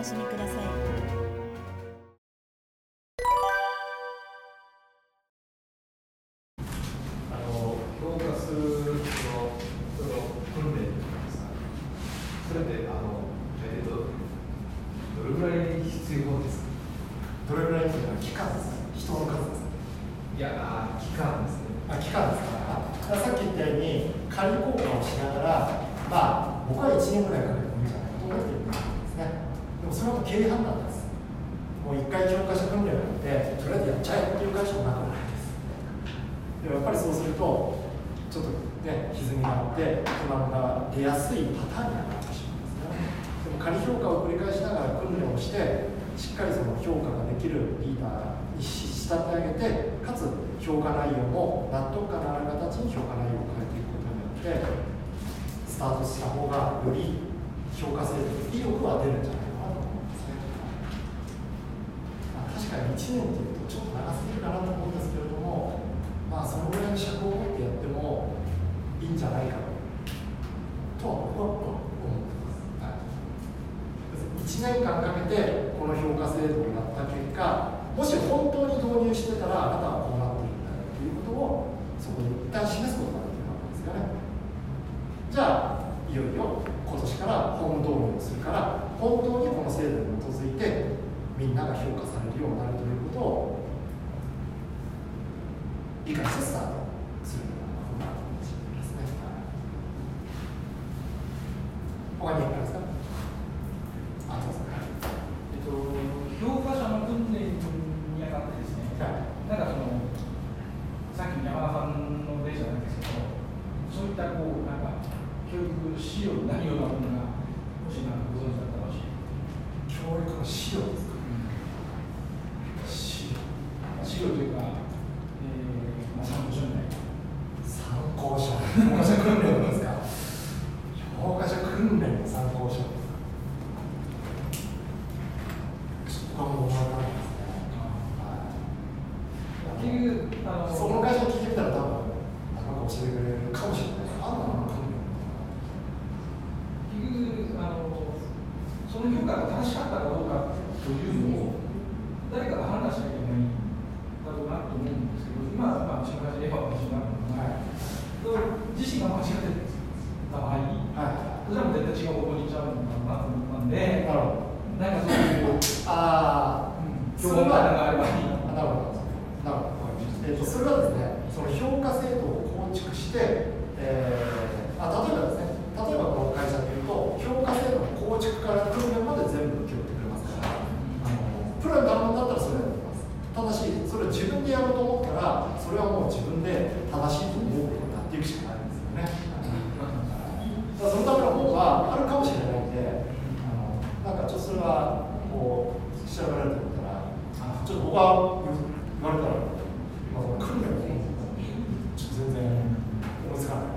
楽しみください。あの評価するそのその訓練といいますか、それであのえっ、とどれぐらい必要です。どれぐらい期間です人の数ですいや期間ですね。あ期間ですか？さっき言ったように仮交換をしながらまあ僕は1年ぐらいか？けてもいいんじゃないか？と思ってるそれは経営判断です。もう1回教科書訓練をやってとりあえずやっちゃえっていう会社もなくないです。でもやっぱりそうするとちょっとね歪みがあって不満が出やすいパターンになってしまうんですね。でも仮評価を繰り返しながら訓練をしてしっかりその評価ができるリーダーに仕立て上げてかつ評価内容も納得感のある形に評価内容を変えていくことによってスタートした方がより評価制度の意欲は出るんじゃないかなと思うんですね、まあ、確かに1年っていうとちょっと長すぎるかなと思うんですけれどもまあそのぐらいの尺を持ってやってもいいんじゃないかとは僕は思ってます、はい、1年間かけてこの評価制度をやった結果もし本当に導入してたらあなたはこうなっているんだよということをそこに一旦示すことができるわけですよね。じゃあいよいよ今年から本導入をするから本当にこの制度に基づいてみんなが評価されるようになるとい。うことを理解してスタートするようなことがしれない。ですね他にい。かがですかあどうぞえっと、評価者の訓練にあたってですね、はい。なんかその、さっきの山田さんの例じゃない。ですけど、そうい。ったこう、なんか、教育資料になるようなものが、もしなんかご存知だったら教えて教育の資料ですか資料資料というか、えーまあ、参考書みたいな。参考書評価者訓練ですか評価者訓練の参考書僕はもう分からないですねはい結局、あの、その会社に聞いてみたら多分なん。か教えてくれるかもしれないあんなの訓練結局、あの、その評価が正しかったかどうかというのを、誰かが判断しなきゃいけないんだろうなと思うんですけど、今、まあ、うちの会社で言えば私になるのが、自身が間違ってた場合、はそれはもう絶対違う方向に。行っちゃうのかなと思ったんで、なるほどなんかそういう、ああ評価があればいいなあなるほどなるほどえっとそれはですねその評価制度を構築して、えーあ例えばですね例えばこの会社でいうと評価制度の構築から訓練まで全部請け負ってくれますからあのプロに頼んだったらそれやってます。ただしそれを自分でやろうと思ったらそれはもう自分で正しいと思うことになっていくしかないんですよね。だからそのための方があるかもしれないんであのなんかちょっとそれはこう調べられてみたらあちょっと僕は言われたら今その訓練をちょっと全然思いつかない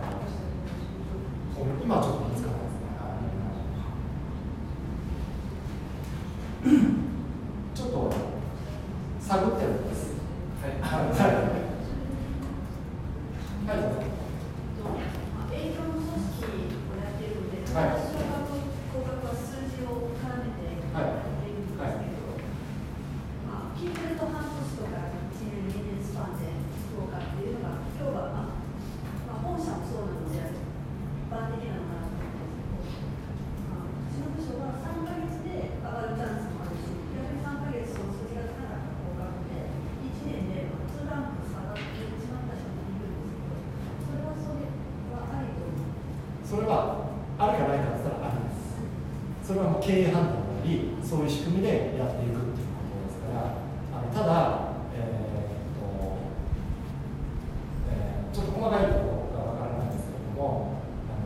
今はちょっと思いつかないですねはいちょっと探ってるんですはいはいはいはいどうぞ営業の組織をやっているので、はい私は合格は数字を絡めてやっているんですけど、まあ、聞いてると半年とか1年、2年スパンで合格っていうのが、今日は、まあまあ、本社もそうなので、一般的なのかなと思うんですけど、まあ、うちの部署は3ヶ月で上がるチャンスもあるし、逆に3ヶ月その数字がつかなかった合格で、1年で2ランク下がってしまった人もいるんですけど、それはそれはありと思う。それはあるかないかって言ったらありですそれはもう経営判断なりそういう仕組みでやっていくっていうことですからあのただえーっと、えーちょっと細かいところがわからないんですけれどもあ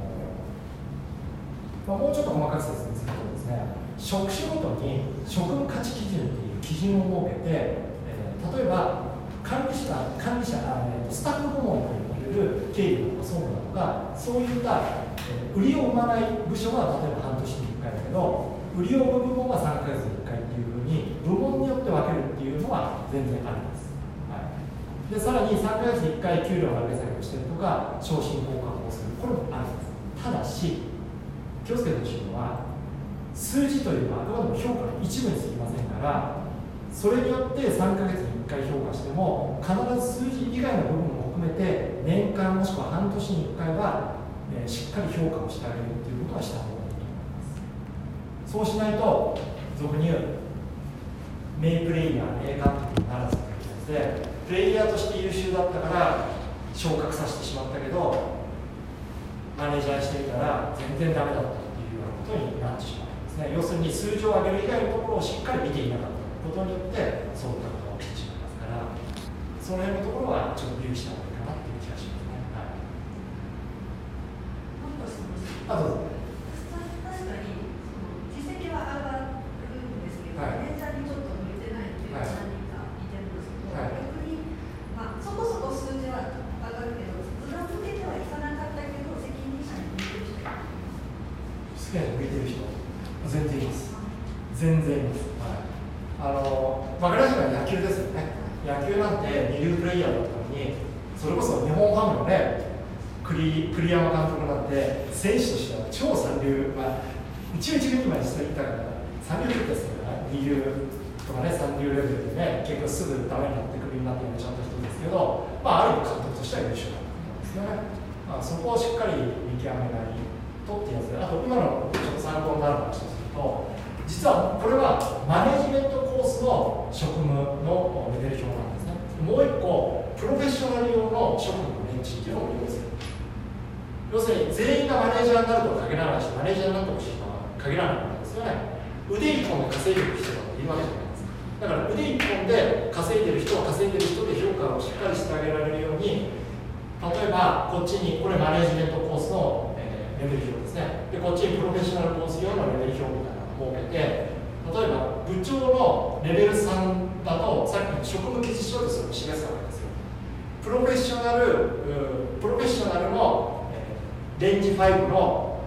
の、まあ、もうちょっと細かく説明するとですね職種ごとに職務価値基準っていう基準を設けて、えー、例えば管理者管理者えー、スタッフ部門と呼ばれる経理とか総務だとかそういった、えー、売りを生まない部署は例えば半年に回だけど売りを生む部門は3ヶ月に1回っていうふうに部門によって分けるっていうのは全然あります、はい、でさらに3ヶ月に1回給料上げ下げをしてるとか昇進交換をする。これもあります。ただし気をつけてほしいのは数字というのはあくまでも評価の一部にすぎませんからそれによって3ヶ月に1回評価しても必ず数字以外の部分も含めて年間もしくは半年に1回は、え、しっかり評価をしてあげるということはした方がいいそうしないと俗に言う名プレイヤー名監督にならずといでプレイヤーとして優秀だったから昇格させてしまったけどマネージャーしてみたら全然ダメだったっていうようなことになってしまうんですね。要するに数字を上げる以外のところをしっかり見ていなかったことによってそういったことが起きてしまいますからその辺のところはちょっと留意した方がいいかなっていう気がしますね。はい、あでいてる人全然います。全然います、はい、あのまありやすは野球ですよね。野球なんて二流プレイヤーだったのにそれこそ日本ハムのね栗栗山監督なんて選手としては超三流、まあ、一応一軍にまでしいたから三流ですから二流とかね三流レベルでね結構すぐダメになってクビになってちゃんと人ですけど、まあ、ある意味監督としては優秀だったんですよね、まあ、そこをしっかり見極めない。とってやつであと今のちょっと参考になる話をすると実はこれはマネジメントコースの職務のレベル表なんですね。もう一個プロフェッショナル用の職務のレンチっていうのも用意する。要するに全員がマネージャーになるとは限らないしマネージャーになってほしいとは限らないわけですよね。腕一本で稼いでる人がいるわけじゃないですかだから腕一本で稼いでる人は稼いでる人で評価をしっかりしてあげられるように例えばこっちにこれマネジメントコースの、レベル表ですね。でこっちにプロフェッショナルコース用のレベル表みたいなのを設けて例えば部長のレベル3だとさっきの職務記述書でそれを示すわけですよ。プロフェッショナルプロフェッショナルのレンジ5の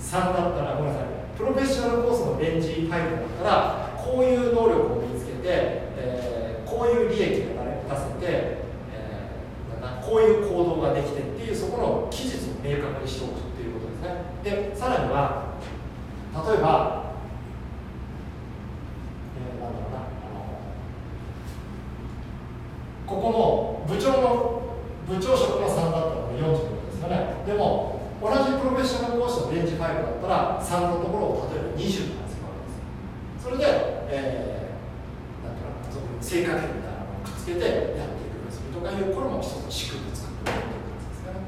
3だったらごめんなさい。プロフェッショナルコースのレンジ5だったらこういう能力を身につけて、えー、こういう利益が出せて、えー、こういう行動ができてっていうそこの期日を明確にしておくと。でさらには例えば、えー、なんだろうなあのここの部長の部長職の3だったら40よねでも同じプロフェッショナルコースのレンジ5だったら3のところを例えば20とかするわけですそれで、えー、なんていうかその正確みたいなのをくっつけてやっていくようにするとかいうこれも一つの仕組みを作っていくということですね、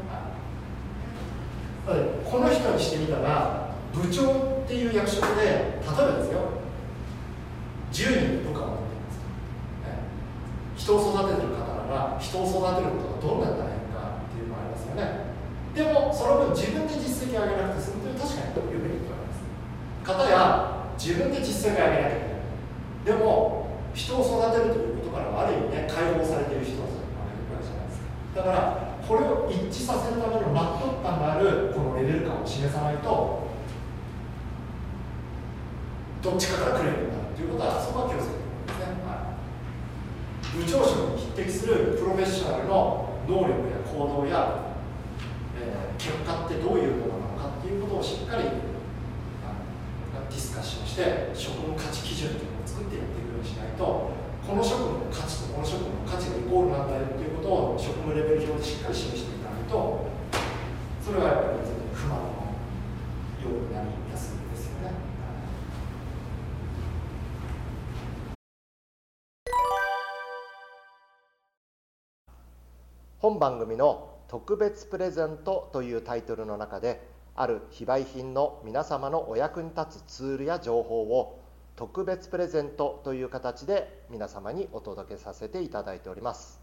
はい、この人にしてみたら部長っていう役職で例えばですよ10人部下を持っています、ね、人を育ててる方なら人を育てることがどんな大変かっていうのがありますよね。でもその分自分で実績を上げなくて済むという確かによく言っております。方や自分で実績を上げなきゃいけない。でも人を育てるということからはある意味ね解放されている人たちがいるわけじゃないですか。だからこれを一致させるための納得感があるこのレベル感を示さないとどっちかからクレームになるということはそこは気をつけ、部長職に匹敵するプロフェッショナルの能力や行動やえ結果ってどういうものなのかっていうことをしっかりディスカッションして職務価値基準っていうのを作ってやっていくようにしないとこの職務の価値とこの職務の価値がイコールなんだよっていうことを職務レベル上でしっかり示していかないと本番組の特別プレゼントというタイトルの中である非売品の皆様のお役に立つツールや情報を特別プレゼントという形で皆様にお届けさせていただいております。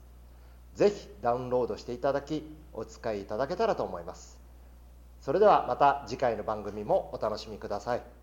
是非ダウンロードしていただきお使いいただけたらと思います。それではまた次回の番組もお楽しみください。